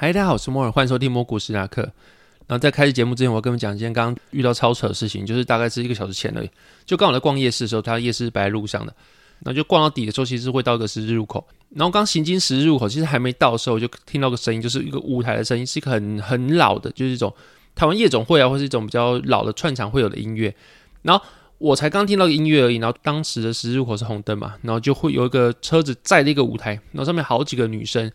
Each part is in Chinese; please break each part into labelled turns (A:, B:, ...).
A: 嗨，大家好，我是摩尔，欢迎收听摩股史纳克。然后在开始节目之前，我要跟你们讲一件刚刚遇到超扯的事情，就是大概是一个小时前而已。就刚好在逛夜市的时候，它夜市是摆在路上的，然后就逛到底的时候，其实会到一个十字路口。然后刚行经十字路口，其实还没到的时候，我就听到个声音，就是一个舞台的声音，是一个很很老的，就是一种台湾夜总会啊，或是一种比较老的串场会有的音乐。然后我才刚听到音乐而已，然后当时的十字路口是红灯嘛，然后就会有一个车子载了一个舞台，然后上面好几个女生。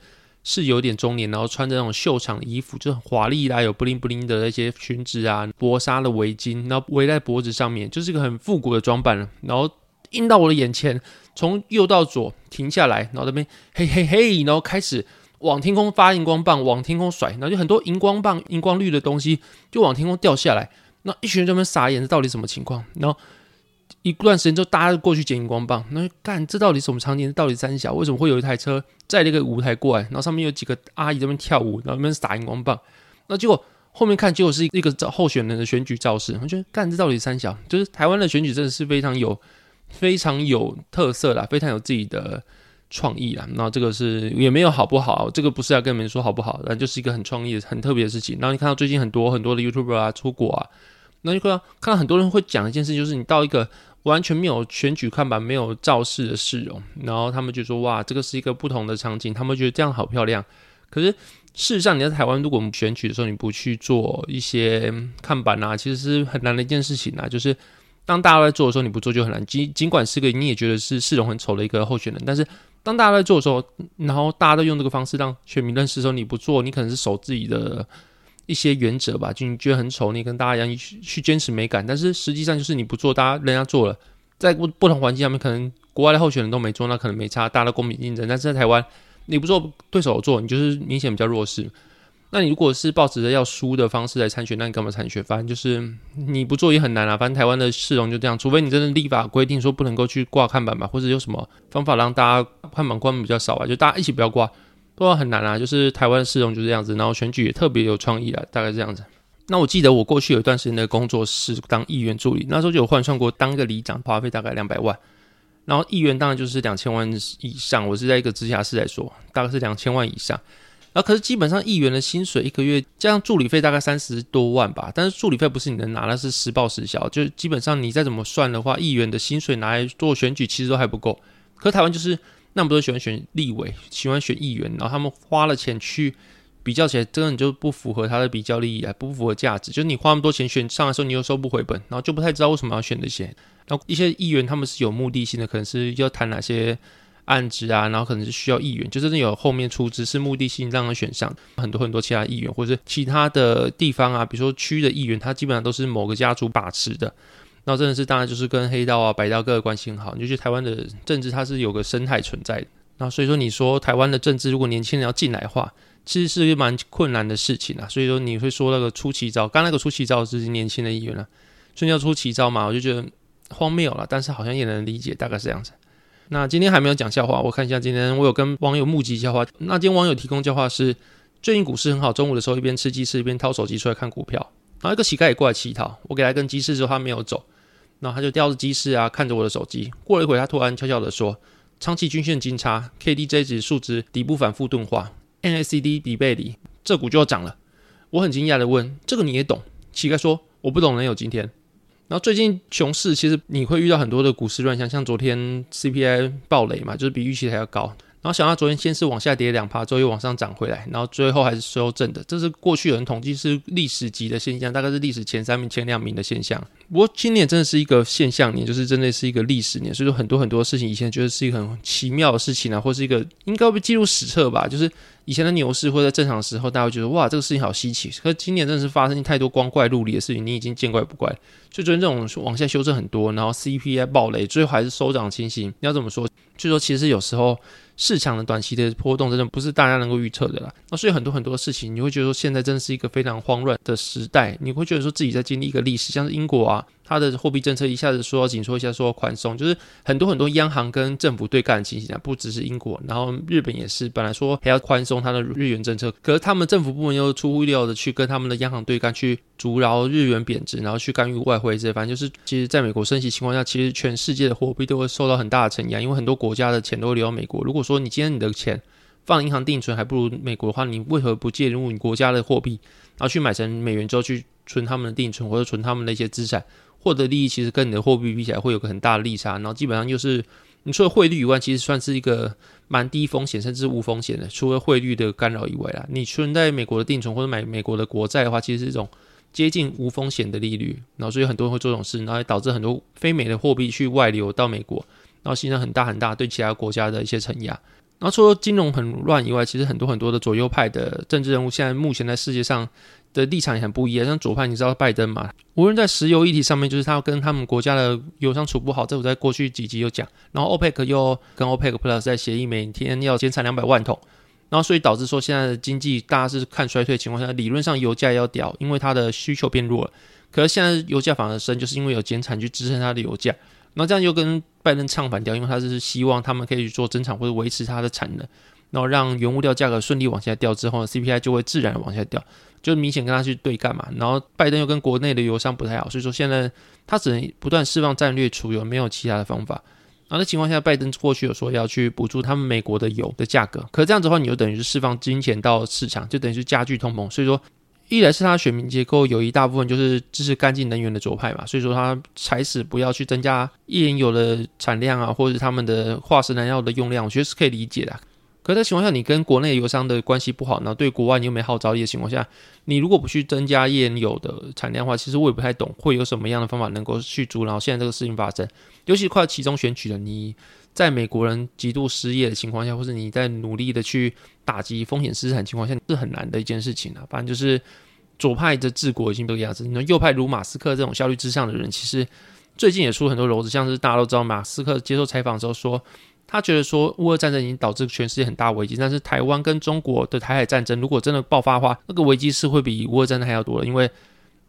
A: 是有点中年，然后穿着那种秀场衣服，就很华丽啦，有布灵布灵的那些裙子啊，薄纱的围巾，然后围在脖子上面，就是一个很复古的装扮了然后映到我的眼前，从右到左停下来，然后那边嘿嘿嘿，然后开始往天空发荧光棒，往天空甩，然后就很多荧光棒、荧光绿的东西就往天空掉下来。那一群人这边傻眼，这到底什么情况？然后。一段时间之后，大家过去捡荧光棒，那干这到底什么场景？到底三小为什么会有一台车载那个舞台过来，然后上面有几个阿姨在那边跳舞，然后那边撒荧光棒？那结果后面看，结果是一个候选人的选举造势。我觉得干这到底三小，就是台湾的选举真的是非常有非常有特色啦，非常有自己的创意啦。然后这个是也没有好不好，这个不是要跟你们说好不好，那就是一个很创意、很特别的事情。然后你看到最近很多很多的 YouTuber 啊出国啊，那就看到看到很多人会讲一件事，就是你到一个。完全没有选举看板，没有造势的市容，然后他们就说：“哇，这个是一个不同的场景。”他们觉得这样好漂亮。可是事实上，你在台湾，如果我们选举的时候，你不去做一些看板啊，其实是很难的一件事情啊。就是当大家都在做的时候，你不做就很难。尽尽管是个你也觉得是市容很丑的一个候选人，但是当大家都在做的时候，然后大家都用这个方式让选民认识的时候，你不做，你可能是守自己的。一些原则吧，就你觉得很丑，你跟大家一样去去坚持美感，但是实际上就是你不做，大家人家做了，在不不同环境下面，可能国外的候选人都没做，那可能没差，大家都公平竞争。但是在台湾，你不做，对手做，你就是明显比较弱势。那你如果是抱持着要输的方式来参选，那你干嘛参选？反正就是你不做也很难啊。反正台湾的市容就这样，除非你真的立法规定说不能够去挂看板吧，或者有什么方法让大家看板关门比较少啊，就大家一起不要挂。都很难啊，就是台湾市容就是这样子，然后选举也特别有创意啊，大概这样子。那我记得我过去有一段时间的工作是当议员助理，那时候就有换算过，当个里长花费大概两百万，然后议员当然就是两千万以上。我是在一个直辖市来说，大概是两千万以上。然后可是基本上议员的薪水一个月加上助理费大概三十多万吧，但是助理费不是你能拿，那是实报实销，就基本上你再怎么算的话，议员的薪水拿来做选举其实都还不够。可台湾就是。那么多喜欢选立委，喜欢选议员，然后他们花了钱去比较起来，真的你就不符合他的比较利益啊，不符合价值。就是你花那么多钱选上的时候，你又收不回本，然后就不太知道为什么要选这些。然后一些议员他们是有目的性的，可能是要谈哪些案子啊，然后可能是需要议员，就真的有后面出资是目的性让他选上。很多很多其他议员或者其他的地方啊，比如说区的议员，他基本上都是某个家族把持的。那真的是，当然就是跟黑道啊、白道各个关系很好。你就觉得台湾的政治它是有个生态存在的。那所以说，你说台湾的政治如果年轻人要进来的话，其实是一个蛮困难的事情啊。所以说，你会说那个出奇招，刚那个出奇招是年轻的议员了，所以要出奇招嘛，我就觉得荒谬了。但是好像也能理解，大概是这样子。那今天还没有讲笑话，我看一下今天我有跟网友募集笑话。那今天网友提供笑话是：最近股市很好，中午的时候一边吃鸡翅一边掏手机出来看股票，然后一个乞丐也过来乞讨，我给他一根鸡翅之后他没有走。然后他就叼着鸡翅啊，看着我的手机。过了一会，他突然悄悄地说：“长期均线金叉，KDJ 值数值底部反复钝化，NACD 底背离，这股就要涨了。”我很惊讶的问：“这个你也懂？”乞丐说：“我不懂，能有今天。”然后最近熊市，其实你会遇到很多的股市乱象，像昨天 CPI 暴雷嘛，就是比预期还要高。然后想到昨天先是往下跌两趴，之后又往上涨回来，然后最后还是收正的，这是过去有人统计是历史级的现象，大概是历史前三名、前两名的现象。不过今年真的是一个现象年，就是真的是一个历史年，所以说很多很多事情以前觉得是一个很奇妙的事情啊，或是一个应该被记录史册吧，就是。以前的牛市或者正常时候，大家会觉得哇，这个事情好稀奇。可是今年真的是发生太多光怪陆离的事情，你已经见怪不怪。所以昨天这种往下修正很多，然后 CPI 暴雷，最后还是收涨情形。你要怎么说？就说其实有时候。市场的短期的波动真的不是大家能够预测的啦。那所以很多很多事情，你会觉得说现在真的是一个非常慌乱的时代。你会觉得说自己在经历一个历史，像是英国啊，它的货币政策一下子说紧缩，一下说宽松，就是很多很多央行跟政府对干的情形啊，不只是英国，然后日本也是，本来说还要宽松它的日元政策，可是他们政府部门又出乎意料的去跟他们的央行对干，去阻挠日元贬值，然后去干预外汇这些，反正就是其实在美国升息情况下，其实全世界的货币都会受到很大的承压，因为很多国家的钱都会流到美国。如果说你今天你的钱放银行定存还不如美国的话，你为何不介入你国家的货币，然后去买成美元之后去存他们的定存或者存他们的一些资产，获得利益其实跟你的货币比起来会有个很大的利差，然后基本上就是你除了汇率以外，其实算是一个蛮低风险甚至无风险的，除了汇率的干扰以外啦，你存在美国的定存或者买美国的国债的话，其实是一种接近无风险的利率，然后所以很多人会做这种事，然后导致很多非美的货币去外流到美国，然后形成很大很大对其他国家的一些承压。然后除了金融很乱以外，其实很多很多的左右派的政治人物，现在目前在世界上的立场也很不一样。像左派，你知道拜登嘛？无论在石油议题上面，就是他要跟他们国家的油商处不好，这我在过去几集有讲。然后 OPEC 又跟 OPEC Plus 在协议，每天要减产两百万桶。然后所以导致说现在的经济大家是看衰退情况下，理论上油价要掉，因为它的需求变弱了。可是现在油价反而升，就是因为有减产去支撑它的油价。那这样又跟拜登唱反调，因为他是希望他们可以去做增产或者维持它的产能，然后让原物料价格顺利往下掉之后呢，CPI 就会自然往下掉，就明显跟他去对干嘛。然后拜登又跟国内的油商不太好，所以说现在他只能不断释放战略储油，没有其他的方法。然后那情况下，拜登过去有说要去补助他们美国的油的价格，可这样子的话，你就等于是释放金钱到市场，就等于是加剧通膨，所以说。一来是他选民结构有一大部分就是支持干净能源的左派嘛，所以说他才使不要去增加页岩油的产量啊，或者是他们的化石燃料的用量，我觉得是可以理解的。可在情况下，你跟国内油商的关系不好，然后对国外你又没号召力的情况下，你如果不去增加页岩油的产量的话，其实我也不太懂会有什么样的方法能够去阻挠现在这个事情发生，尤其快要期中选举了，你。在美国人极度失业的情况下，或者你在努力的去打击风险资产情况下，是很难的一件事情啊。反正就是左派的治国已经这个样子，那右派如马斯克这种效率至上的人，其实最近也出很多篓子，像是大家都知道，马斯克接受采访的时候说，他觉得说乌俄战争已经导致全世界很大危机，但是台湾跟中国的台海战争如果真的爆发的话，那个危机是会比乌俄战争还要多的，因为。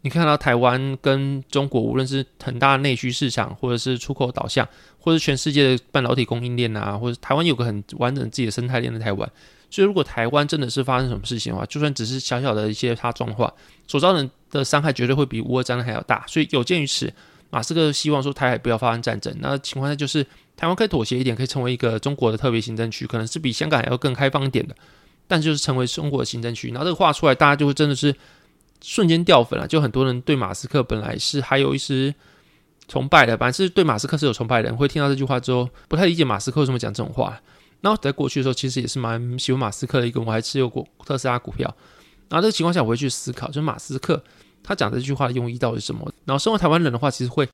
A: 你看到台湾跟中国，无论是很大内需市场，或者是出口导向，或者全世界的半导体供应链啊，或者台湾有个很完整自己的生态链的台湾，所以如果台湾真的是发生什么事情的话，就算只是小小的一些它状况，所造成的伤害绝对会比乌俄战争还要大。所以有鉴于此，马斯克希望说台海不要发生战争，那情况下就是台湾可以妥协一点，可以成为一个中国的特别行政区，可能是比香港还要更开放一点的，但就是成为中国的行政区。然后这个话出来，大家就会真的是。瞬间掉粉了，就很多人对马斯克本来是还有一丝崇拜的，反正是对马斯克是有崇拜的人，会听到这句话之后，不太理解马斯克为什么讲这种话。然后在过去的时候，其实也是蛮喜欢马斯克的一个，我还持有过特斯拉股票。然后这个情况下，我会去思考，就是马斯克他讲这句话的用意到底是什么？然后身为台湾人的话，其实会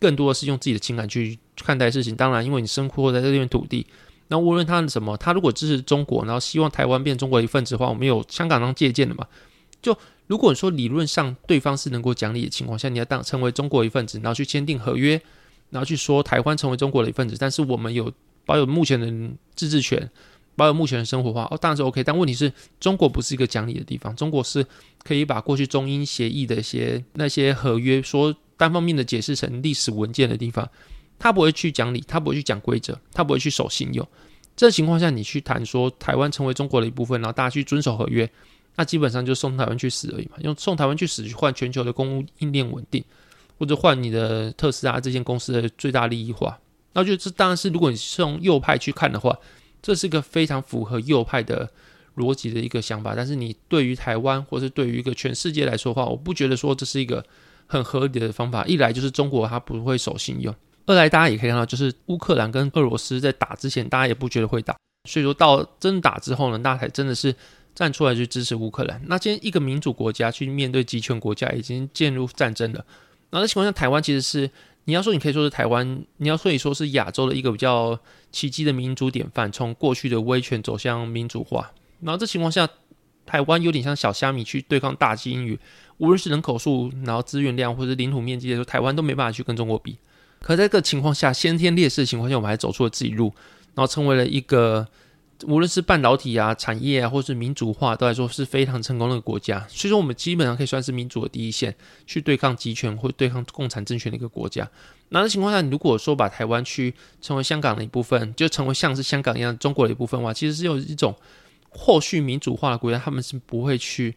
A: 更多的是用自己的情感去看待事情。当然，因为你生活在这片土地，那无论他是什么，他如果支持中国，然后希望台湾变中国的一份子的话，我们有香港当借鉴的嘛？就如果你说理论上对方是能够讲理的情况下，你要当成为中国一份子，然后去签订合约，然后去说台湾成为中国的一份子，但是我们有保有目前的自治权，保有目前的生活化，哦，当然是 OK。但问题是中国不是一个讲理的地方，中国是可以把过去中英协议的一些那些合约说单方面的解释成历史文件的地方，他不会去讲理，他不会去讲规则，他不会去守信用。这情况下，你去谈说台湾成为中国的一部分，然后大家去遵守合约。那基本上就送台湾去死而已嘛，用送台湾去死去换全球的供应链稳定，或者换你的特斯拉这间公司的最大利益化。那就这当然是如果你是从右派去看的话，这是一个非常符合右派的逻辑的一个想法。但是你对于台湾或是对于一个全世界来说的话，我不觉得说这是一个很合理的方法。一来就是中国它不会守信用，二来大家也可以看到，就是乌克兰跟俄罗斯在打之前，大家也不觉得会打，所以说到真打之后呢，那才真的是。站出来去支持乌克兰。那今天一个民主国家去面对集权国家，已经进入战争了。然后情况下，台湾其实是你要说，你可以说是台湾，你要说你说是亚洲的一个比较奇迹的民主典范，从过去的威权走向民主化。然后这情况下，台湾有点像小虾米去对抗大金鱼，无论是人口数、然后资源量或者领土面积来说，台湾都没办法去跟中国比。可在这个情况下，先天劣势的情况下，我们还走出了自己路。然后成为了一个无论是半导体啊、产业啊，或是民主化，都来说是非常成功的国家。所以说，我们基本上可以算是民主的第一线，去对抗集权或对抗共产政权的一个国家。那的情况下，如果说把台湾区成为香港的一部分，就成为像是香港一样中国的一部分的话，其实是有一种后续民主化的国家，他们是不会去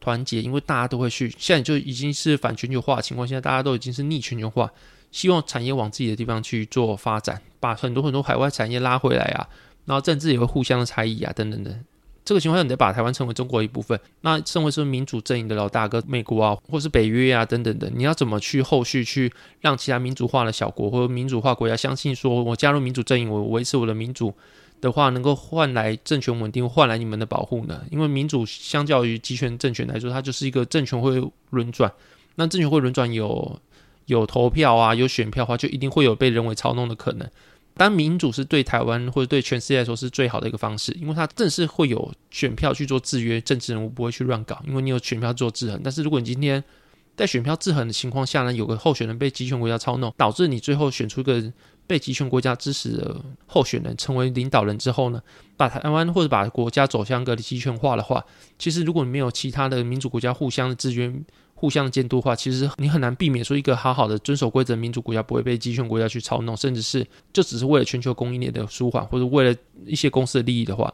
A: 团结，因为大家都会去。现在就已经是反全球化的情况下，大家都已经是逆全球化，希望产业往自己的地方去做发展，把很多很多海外产业拉回来啊，然后政治也会互相的猜疑啊，等等的。这个情况下，你得把台湾称为中国一部分。那身为是民主阵营的老大哥，美国啊，或是北约啊等等的，你要怎么去后续去让其他民主化的小国或者民主化国家相信，说我加入民主阵营，我维持我的民主的话，能够换来政权稳定，换来你们的保护呢？因为民主相较于集权政权来说，它就是一个政权会轮转。那政权会轮转，有有投票啊，有选票的话，就一定会有被人为操弄的可能。当民主是对台湾或者对全世界来说是最好的一个方式，因为它正是会有选票去做制约，政治人物不会去乱搞，因为你有选票做制衡。但是如果你今天在选票制衡的情况下呢，有个候选人被集权国家操弄，导致你最后选出一个被集权国家支持的候选人成为领导人之后呢，把台湾或者把国家走向个集权化的话，其实如果你没有其他的民主国家互相的制约。互相监督的话，其实你很难避免说一个好好的遵守规则民主国家不会被集权国家去操弄，甚至是就只是为了全球供应链的舒缓，或者为了一些公司的利益的话。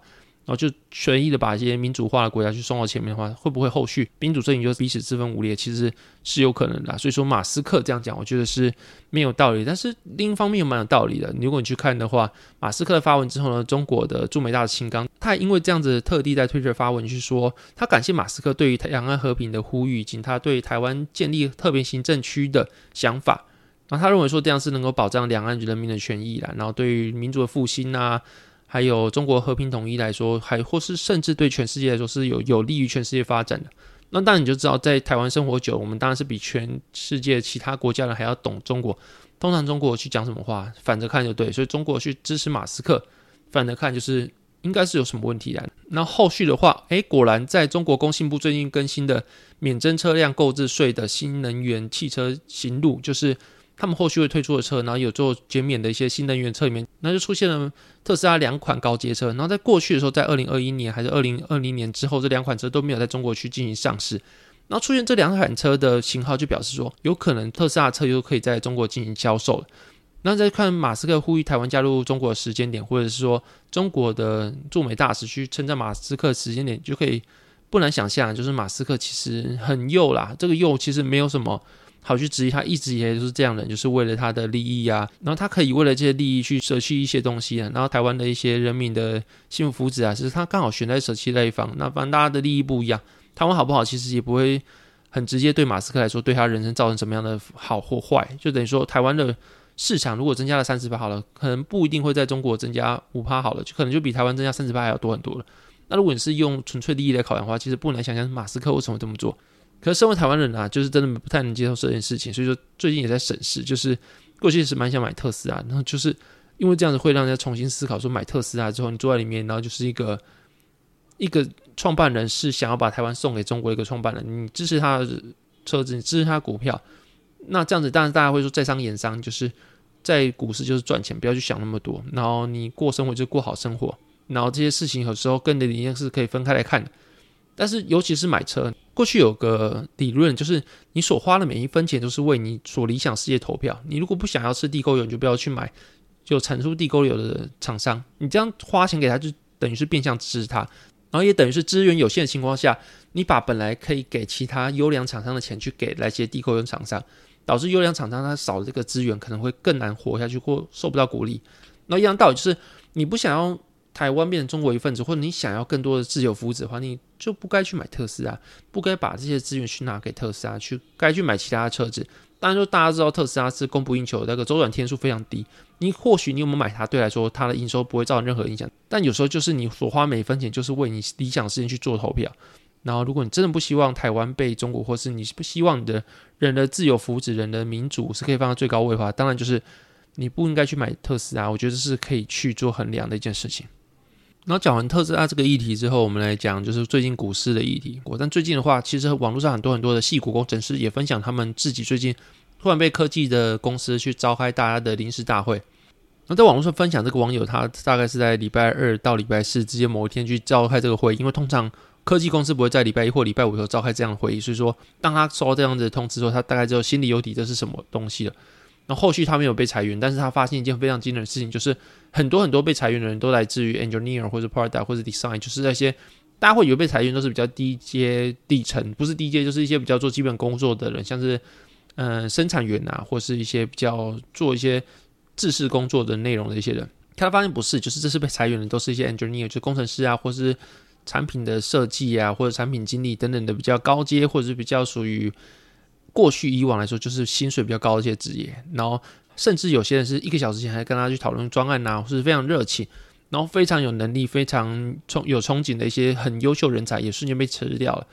A: 然后就随意的把一些民主化的国家去送到前面的话，会不会后续民主阵营就彼此自分五裂？其实是有可能的。所以说马斯克这样讲，我觉得是没有道理。但是另一方面也蛮有道理的。如果你去看的话，马斯克发文之后呢，中国的驻美大使秦刚，他也因为这样子特地在推特发文去说，他感谢马斯克对于两岸和平的呼吁，以及他对台湾建立特别行政区的想法。然后他认为说这样是能够保障两岸人民的权益啦，然后对于民主的复兴啊。还有中国和平统一来说，还或是甚至对全世界来说是有有利于全世界发展的。那当然你就知道，在台湾生活久，我们当然是比全世界其他国家人还要懂中国。通常中国去讲什么话，反着看就对。所以中国去支持马斯克，反着看就是应该是有什么问题的。那后续的话，诶，果然在中国工信部最近更新的免征车辆购置税的新能源汽车行路，就是。他们后续会推出的车，然后有做减免的一些新能源车里面，那就出现了特斯拉两款高阶车。然后在过去的时候，在二零二一年还是二零二零年之后，这两款车都没有在中国去进行上市。然后出现这两款车的型号，就表示说有可能特斯拉车又可以在中国进行销售了。那再看马斯克呼吁台湾加入中国的时间点，或者是说中国的驻美大使去称赞马斯克时间点，就可以不难想象，就是马斯克其实很右啦。这个右其实没有什么。好去质疑他，一直以来都是这样的人，就是为了他的利益啊。然后他可以为了这些利益去舍弃一些东西啊。然后台湾的一些人民的幸福福祉啊，其实他刚好选在舍弃那一方。那反正大家的利益不一样，台湾好不好，其实也不会很直接对马斯克来说，对他人生造成什么样的好或坏。就等于说，台湾的市场如果增加了三十八好了，可能不一定会在中国增加五趴好了，就可能就比台湾增加三十八还要多很多了。那如果你是用纯粹利益来考量的话，其实不难想象马斯克为什么这么做。可是身为台湾人啊，就是真的不太能接受这件事情，所以说最近也在审视，就是过去是蛮想买特斯拉，然后就是因为这样子会让人家重新思考，说买特斯拉之后，你坐在里面，然后就是一个一个创办人是想要把台湾送给中国一个创办人，你支持他的车子，你支持他股票，那这样子当然大家会说在商言商，就是在股市就是赚钱，不要去想那么多，然后你过生活就过好生活，然后这些事情有时候跟你的理念是可以分开来看的。但是，尤其是买车，过去有个理论，就是你所花的每一分钱都是为你所理想世界投票。你如果不想要吃地沟油，你就不要去买就产出地沟油的厂商。你这样花钱给他，就等于是变相支持他，然后也等于是资源有限的情况下，你把本来可以给其他优良厂商的钱去给那些地沟油厂商，导致优良厂商他少了这个资源，可能会更难活下去或受不到鼓励。那一样道理就是，你不想要。台湾变成中国一份子，或者你想要更多的自由福祉的话，你就不该去买特斯拉，不该把这些资源去拿给特斯拉，去该去买其他的车子。当然，说大家知道特斯拉是供不应求，那个周转天数非常低。你或许你有没有买它，对来说它的营收不会造成任何影响。但有时候就是你所花每分钱，就是为你理想事情去做投票。然后，如果你真的不希望台湾被中国，或是你不希望你的人的自由福祉、人的民主是可以放在最高位的话，当然就是你不应该去买特斯拉。我觉得是可以去做衡量的一件事情。然后讲完特斯拉这个议题之后，我们来讲就是最近股市的议题。果但最近的话，其实网络上很多很多的细股工程师也分享他们自己最近突然被科技的公司去召开大家的临时大会。那在网络上分享这个网友，他大概是在礼拜二到礼拜四之间某一天去召开这个会，因为通常科技公司不会在礼拜一或礼拜五的时候召开这样的会议，所以说当他收到这样的通知之后，他大概就心里有底，这是什么东西了。那后续他没有被裁员，但是他发现一件非常惊人的事情，就是很多很多被裁员的人都来自于 engineer 或者 product 或者 design，就是那些大家会以为被裁员都是比较低阶底层，不是低阶，就是一些比较做基本工作的人，像是嗯生产员啊，或是一些比较做一些制式工作的内容的一些人。他发现不是，就是这次被裁员的都是一些 engineer，就工程师啊，或是产品的设计啊，或者产品经理等等的比较高阶，或者是比较属于。过去以往来说，就是薪水比较高的一些职业，然后甚至有些人是一个小时前还跟他去讨论专案啊，是非常热情，然后非常有能力、非常憧有憧憬的一些很优秀人才，也瞬间被辞掉了。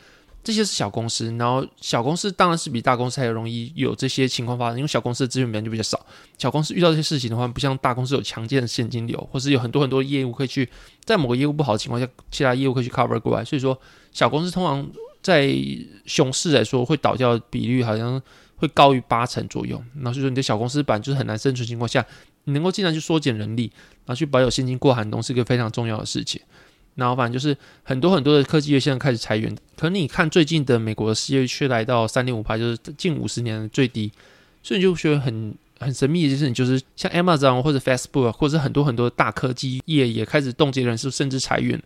A: 这些是小公司，然后小公司当然是比大公司还容易有这些情况发生，因为小公司的资源本来就比较少。小公司遇到这些事情的话，不像大公司有强健的现金流，或是有很多很多业务可以去，在某个业务不好的情况下，其他业务可以去 cover 过来。所以说，小公司通常。在熊市来说，会倒掉的比率好像会高于八成左右。那所以说，你的小公司版就是很难生存情况下，你能够尽量去缩减人力，然后去保有现金过寒冬，是一个非常重要的事情。然后反正就是很多很多的科技业现在开始裁员，可能你看最近的美国的失业率却来到三点五趴，就是近五十年的最低。所以你就觉得很很神秘的一件事情，就是像 Amazon 或者 Facebook 或者很多很多大科技业也开始冻结人数，甚至裁员。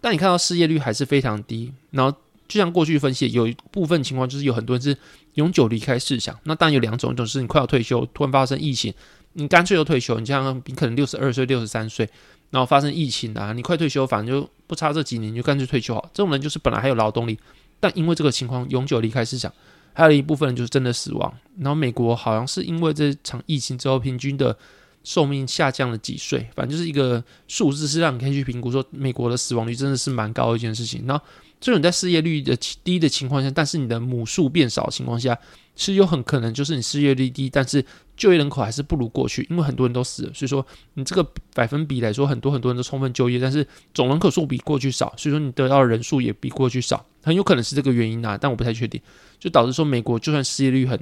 A: 但你看到失业率还是非常低，然后。就像过去分析，有一部分情况就是有很多人是永久离开市场。那当然有两种，一种是你快要退休，突然发生疫情，你干脆就退休。你像你可能六十二岁、六十三岁，然后发生疫情啊，你快退休，反正就不差这几年，你就干脆退休好。这种人就是本来还有劳动力，但因为这个情况永久离开市场。还有一部分人就是真的死亡。然后美国好像是因为这场疫情之后，平均的寿命下降了几岁，反正就是一个数字，是让你可以去评估说美国的死亡率真的是蛮高的一件事情。然后。这种在失业率的低的情况下，但是你的母数变少的情况下，其实有很可能就是你失业率低，但是就业人口还是不如过去，因为很多人都死了。所以说你这个百分比来说，很多很多人都充分就业，但是总人口数比过去少，所以说你得到的人数也比过去少，很有可能是这个原因啊，但我不太确定，就导致说美国就算失业率很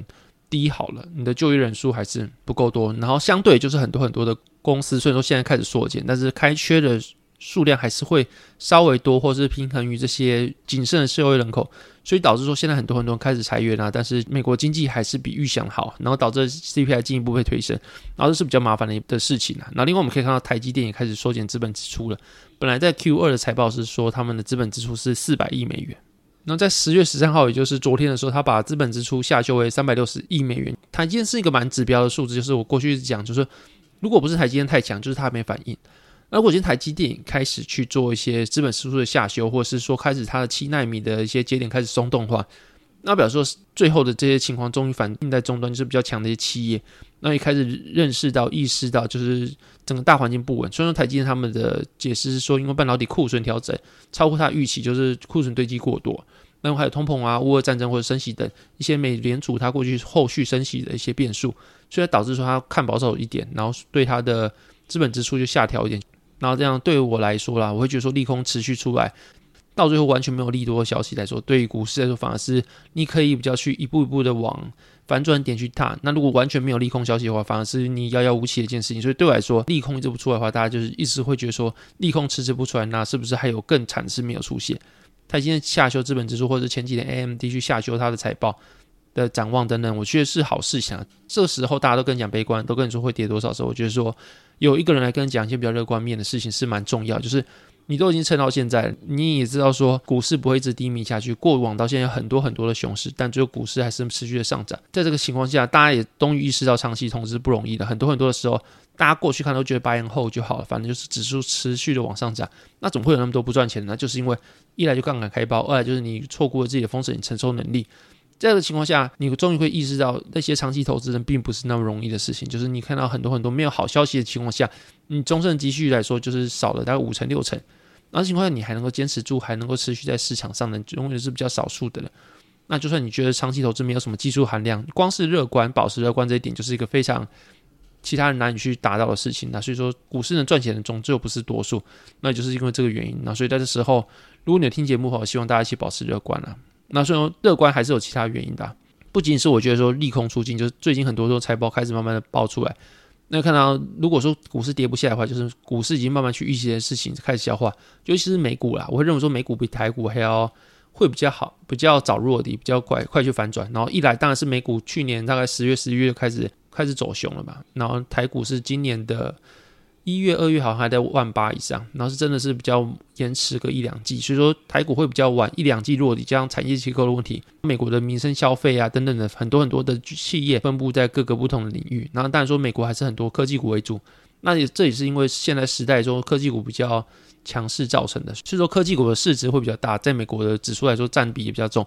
A: 低好了，你的就业人数还是不够多，然后相对就是很多很多的公司，虽然说现在开始缩减，但是开缺的。数量还是会稍微多，或是平衡于这些谨慎的社会人口，所以导致说现在很多很多人开始裁员啊。但是美国经济还是比预想好，然后导致 CPI 进一步被推升，然后这是比较麻烦的的事情啊。那另外我们可以看到台积电也开始缩减资本支出了。本来在 Q 二的财报是说他们的资本支出是四百亿美元，那在十月十三号，也就是昨天的时候，他把资本支出下修为三百六十亿美元。台积电是一个蛮指标的数字，就是我过去一直讲，就是如果不是台积电太强，就是它没反应。那如果今天台积电开始去做一些资本支出的下修，或者是说开始它的七纳米的一些节点开始松动的话，那表示说最后的这些情况终于反映在终端，就是比较强的一些企业，那也开始认识到、意识到，就是整个大环境不稳。虽然说台积电他们的解释是说，因为半导体库存调整超过它预期，就是库存堆积过多，那还有通膨啊、乌俄战争或者升息等一些美联储它过去后续升息的一些变数，所以导致说它看保守一点，然后对它的资本支出就下调一点。然后这样对于我来说啦，我会觉得说利空持续出来，到最后完全没有利多的消息来说，对于股市来说反而是你可以比较去一步一步的往反转点去踏。那如果完全没有利空消息的话，反而是你遥遥无期的一件事情。所以对我来说，利空一直不出来的话，大家就是一直会觉得说利空迟迟不出来，那是不是还有更惨的事没有出现？他今天下修资本指数，或者前几天 AMD 去下修它的财报的展望等等，我觉得是好事情啊。这时候大家都跟你讲悲观，都跟你说会跌多少时候，我觉得说。有一个人来跟你讲一些比较乐观面的事情是蛮重要，就是你都已经撑到现在，你也知道说股市不会一直低迷下去。过往到现在有很多很多的熊市，但最后股市还是持续的上涨。在这个情况下，大家也终于意识到长期投资不容易的。很多很多的时候，大家过去看都觉得八年后就好了，反正就是指数持续的往上涨，那怎么会有那么多不赚钱呢？就是因为一来就杠杆开包，二来就是你错过了自己的风险承受能力。这样的情况下，你终于会意识到那些长期投资人并不是那么容易的事情。就是你看到很多很多没有好消息的情况下，你终身积蓄来说就是少了大概五成六成。那情况下你还能够坚持住，还能够持续在市场上的，永远是比较少数的了。那就算你觉得长期投资没有什么技术含量，光是乐观、保持乐观这一点，就是一个非常其他人难以去达到的事情。那所以说，股市能赚钱的终究不是多数，那就是因为这个原因。那所以在这时候，如果你有听节目的话，希望大家一起保持乐观啊。那虽然乐观，还是有其他原因的，不仅是我觉得说利空出尽，就是最近很多时候财报开始慢慢的爆出来，那看到如果说股市跌不下来的话，就是股市已经慢慢去预期的事情开始消化，尤其是美股啦，我会认为说美股比台股还要会比较好，比较早落地，比较快快去反转。然后一来当然是美股去年大概十月、十一月开始开始走熊了嘛，然后台股是今年的。一月、二月好像还在万八以上，然后是真的是比较延迟个一两季，所以说台股会比较晚一两季落地，加上产业结构的问题，美国的民生消费啊等等的很多很多的企业分布在各个不同的领域，然后当然说美国还是很多科技股为主，那也这也是因为现在时代中科技股比较强势造成的，所以说科技股的市值会比较大，在美国的指数来说占比也比较重，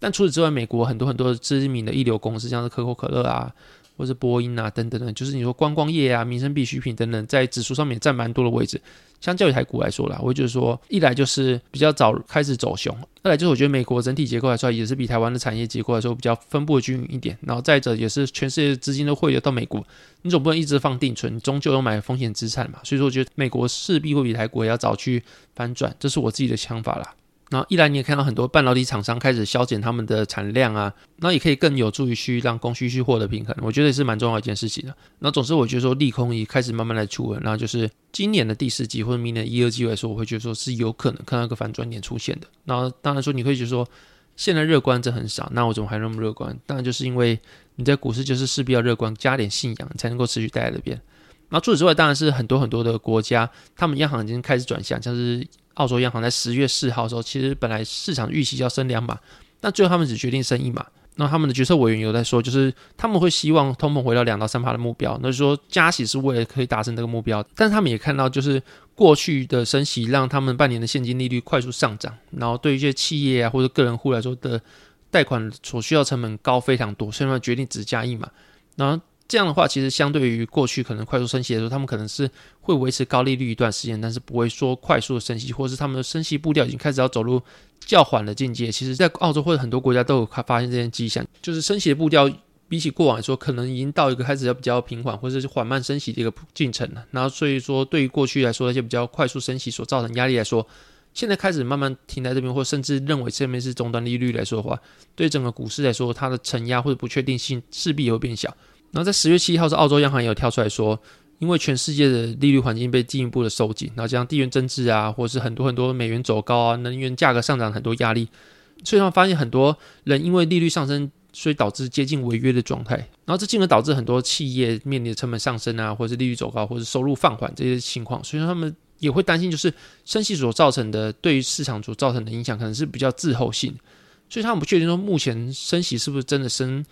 A: 但除此之外，美国很多很多知名的一流公司，像是可口可乐啊。或是波音啊等等的，就是你说观光业啊、民生必需品等等，在指数上面占蛮多的位置。相较于台股来说啦，我就是说，一来就是比较早开始走熊，二来就是我觉得美国整体结构来说，也是比台湾的产业结构来说比较分布均匀一点。然后再者，也是全世界资金都汇流到美国，你总不能一直放定存，终究要买风险资产嘛。所以说，我觉得美国势必会比台股要早去反转，这是我自己的想法啦。那一来你也看到很多半导体厂商开始削减他们的产量啊，那也可以更有助于去让供需去获得平衡，我觉得也是蛮重要一件事情的。那总之我觉得说利空也开始慢慢来出稳，然后就是今年的第四季或者明年一二季来说，我会觉得说是有可能看到一个反转点出现的。然后当然说你会觉得说现在乐观真很少，那我怎么还那么乐观？当然就是因为你在股市就是势必要乐观，加点信仰才能够持续待在这边。那除此之外，当然是很多很多的国家，他们央行已经开始转向，像是。澳洲央行在十月四号的时候，其实本来市场预期要升两码，那最后他们只决定升一码。那他们的决策委员有在说，就是他们会希望通膨回到两到三帕的目标，那就说加息是为了可以达成这个目标。但是他们也看到，就是过去的升息让他们半年的现金利率快速上涨，然后对于一些企业啊或者个人户来说的贷款所需要成本高非常多，所以他们决定只加一码。然后。这样的话，其实相对于过去可能快速升息的时候，他们可能是会维持高利率一段时间，但是不会说快速的升息，或是他们的升息步调已经开始要走入较缓的境界。其实，在澳洲或者很多国家都有发现这些迹象，就是升息的步调比起过往来说，可能已经到一个开始要比较平缓或者是缓慢升息的一个进程了。然后，所以说对于过去来说那些比较快速升息所造成压力来说，现在开始慢慢停在这边，或甚至认为这边是终端利率来说的话，对整个股市来说，它的承压或者不确定性势必也会变小。然后在十月七号，是澳洲央行也有跳出来说，因为全世界的利率环境被进一步的收紧，然后像地缘政治啊，或者是很多很多美元走高啊，能源价格上涨很多压力，所以他们发现很多人因为利率上升，所以导致接近违约的状态，然后这进而导致很多企业面临的成本上升啊，或者是利率走高，或者收入放缓这些情况，所以他们也会担心，就是升息所造成的对于市场所造成的影响，可能是比较滞后性，所以他们不确定说目前升息是不是真的升。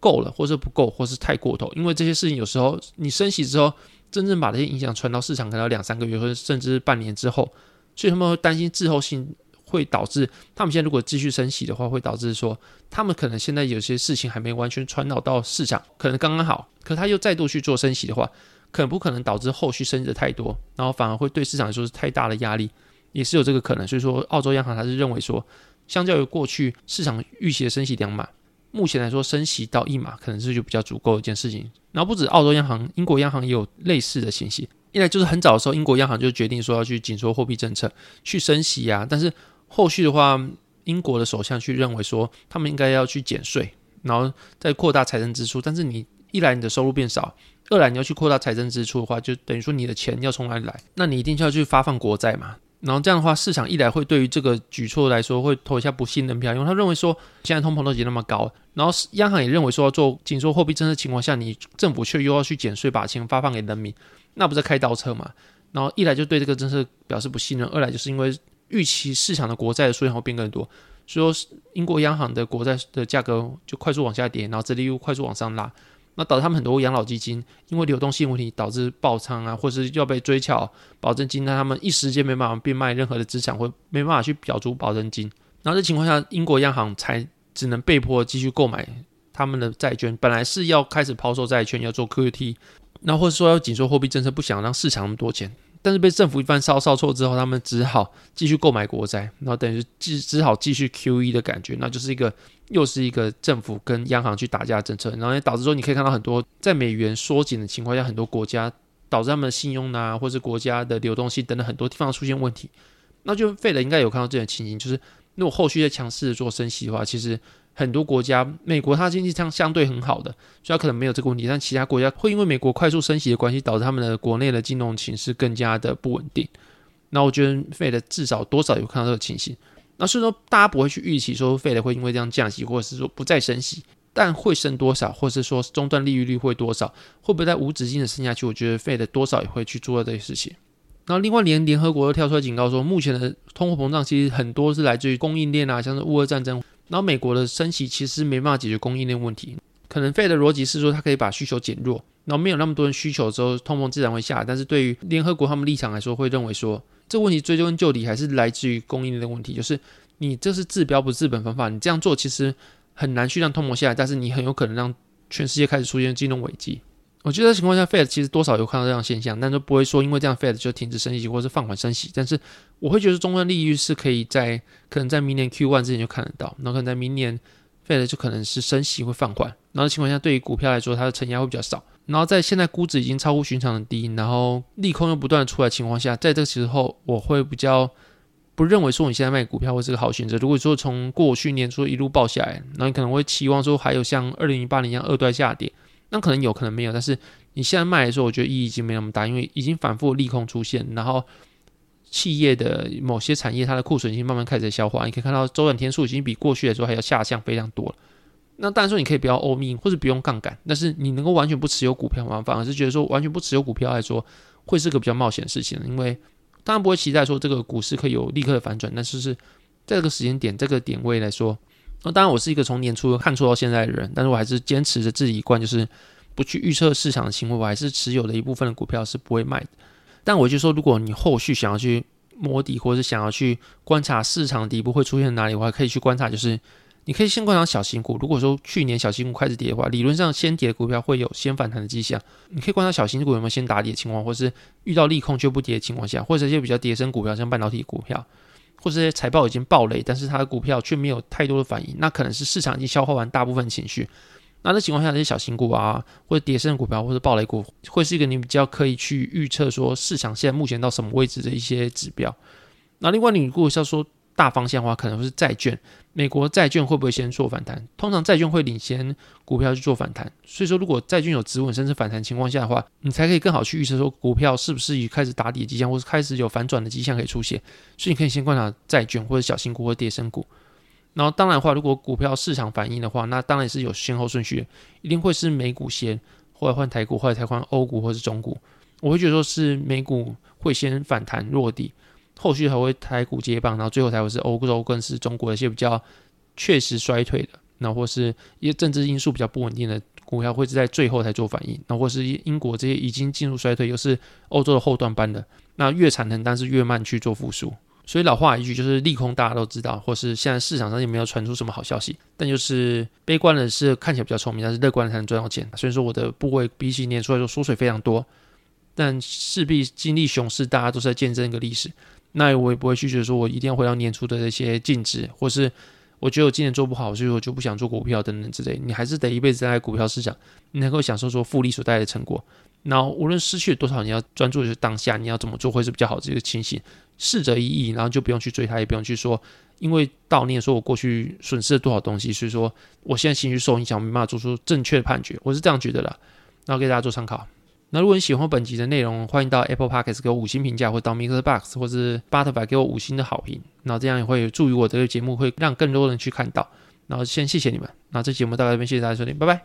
A: 够了，或者不够，或是太过头，因为这些事情有时候你升息之后，真正把这些影响传到市场，可能要两三个月，或者甚至半年之后，所以他们会担心滞后性会导致他们现在如果继续升息的话，会导致说他们可能现在有些事情还没完全传导到市场，可能刚刚好，可他又再度去做升息的话，可不可能导致后续升的太多，然后反而会对市场来说是太大的压力，也是有这个可能。所以说，澳洲央行还是认为说，相较于过去市场预期的升息两码。目前来说，升息到一码可能是就比较足够一件事情。然后不止澳洲央行，英国央行也有类似的信息。一来就是很早的时候，英国央行就决定说要去紧缩货币政策，去升息啊。但是后续的话，英国的首相去认为说，他们应该要去减税，然后再扩大财政支出。但是你一来你的收入变少，二来你要去扩大财政支出的话，就等于说你的钱要从哪里来？那你一定就要去发放国债嘛。然后这样的话，市场一来会对于这个举措来说会投一下不信任票，因为他认为说现在通膨都已经那么高，然后央行也认为说做紧缩货币政策情况下，你政府却又要去减税，把钱发放给人民，那不是开倒车嘛？然后一来就对这个政策表示不信任，二来就是因为预期市场的国债的数量会变更多，所以说英国央行的国债的价格就快速往下跌，然后这里又快速往上拉。那导致他们很多养老基金因为流动性问题导致爆仓啊，或是要被追缴保证金，那他们一时间没办法变卖任何的资产，或没办法去缴出保证金。然后这情况下，英国央行才只能被迫继续购买他们的债券。本来是要开始抛售债券，要做 QT，那或者说要紧缩货币政策，不想让市场那么多钱。但是被政府一番烧烧错之后，他们只好继续购买国债，然后等于只只好继续 QE 的感觉，那就是一个又是一个政府跟央行去打架的政策，然后也导致说你可以看到很多在美元缩紧的情况下，很多国家导致他们的信用呐，或是国家的流动性等等很多地方出现问题，那就费了应该有看到这种情形，就是那我后续再强势的做升息的话，其实很多国家，美国它经济上相对很好的，所以它可能没有这个问题，但其他国家会因为美国快速升息的关系，导致他们的国内的金融情势更加的不稳定。那我觉得费的至少多少有看到这个情形。那所以说，大家不会去预期说费的会因为这样降息，或者是说不再升息，但会升多少，或者是说终端利率率会多少，会不会在无止境的升下去？我觉得费的多少也会去做这些事情。然后另外联联合国又跳出来警告说，目前的通货膨胀其实很多是来自于供应链啊，像是乌俄战争。然后美国的升息其实没办法解决供应链问题，可能费的逻辑是说它可以把需求减弱，然后没有那么多人需求之后，通膨自然会下。但是对于联合国他们立场来说，会认为说这个问题追根究底还是来自于供应链的问题，就是你这是治标不治本方法，你这样做其实很难去让通膨下来，但是你很有可能让全世界开始出现金融危机。我觉得情况下，Fed 其实多少有看到这样现象，但都不会说因为这样 Fed 就停止升息或者是放缓升息。但是我会觉得中端利率是可以在可能在明年 Q one 之前就看得到，然后可能在明年 Fed 就可能是升息会放缓。然后情况下，对于股票来说，它的承压会比较少。然后在现在估值已经超乎寻常的低，然后利空又不断出来情况下，在这个时候，我会比较不认为说你现在卖股票会是个好选择。如果说从过去年初一路爆下来，那你可能会期望说还有像二零零八年一样二段下跌。那可能有可能没有，但是你现在卖的时候，我觉得意义已经没那么大，因为已经反复利空出现，然后企业的某些产业它的库存已经慢慢开始消化，你可以看到周转天数已经比过去来说还要下降非常多了。那当然说你可以不要欧命或者不用杠杆，但是你能够完全不持有股票吗？反而是觉得说完全不持有股票来说，会是个比较冒险的事情，因为当然不会期待说这个股市可以有立刻的反转，但是是在这个时间点这个点位来说。那当然，我是一个从年初看错到现在的人，但是我还是坚持着自己一贯，就是不去预测市场的行为，我还是持有的一部分的股票是不会卖的。但我就说，如果你后续想要去摸底，或者是想要去观察市场底部会出现哪里，我还可以去观察，就是你可以先观察小型股。如果说去年小型股开始跌的话，理论上先跌的股票会有先反弹的迹象。你可以观察小型股有没有先打底的情况，或是遇到利空却不跌的情况下，或者一些比较跌升股票，像半导体股票。或者这些财报已经暴雷，但是它的股票却没有太多的反应，那可能是市场已经消化完大部分情绪。那这情况下，这些小型股啊，或者跌升股票，或者暴雷股，会是一个你比较可以去预测说市场现在目前到什么位置的一些指标。那另外，你如果是要说，大方向的话，可能是债券。美国债券会不会先做反弹？通常债券会领先股票去做反弹。所以说，如果债券有止稳甚至反弹情况下的话，你才可以更好去预测说股票是不是已开始打底的迹象，或是开始有反转的迹象可以出现。所以你可以先观察债券或者小型股或跌升股。然后当然的话，如果股票市场反应的话，那当然是有先后顺序，一定会是美股先，或者换台股，或者才换欧股或是中股。我会觉得说是美股会先反弹落地。后续还会台股接棒，然后最后才会是欧洲，更是中国一些比较确实衰退的，那或是一些政治因素比较不稳定的股票，会是在最后才做反应。那或是英国这些已经进入衰退，又是欧洲的后段班的，那越产能但是越慢去做复苏。所以老话一句就是利空，大家都知道，或是现在市场上也没有传出什么好消息。但就是悲观的是看起来比较聪明，但是乐观的才能赚到钱。所以说我的部位比起年初来说缩水非常多，但势必经历熊市，大家都是在见证一个历史。那我也不会去觉得说我一定要回到年初的那些净值，或是我觉得我今年做不好，所以我就不想做股票等等之类。你还是得一辈子在股票市场，你能够享受说复利所带来的成果。然后无论失去多少，你要专注的是当下，你要怎么做会是比较好的这个情形。逝者已矣，然后就不用去追它，也不用去说因为悼念说我过去损失了多少东西，所以说我现在情绪受影响，没办法做出正确的判决。我是这样觉得的，然后给大家做参考。那如果你喜欢本集的内容，欢迎到 Apple Podcast 给我五星评价，或到 Mixer Box 或是 b u t t e r f l y 给我五星的好评。那这样也会有助于我这个节目会让更多人去看到。然后先谢谢你们。那这节目到这边，谢谢大家收听，拜拜。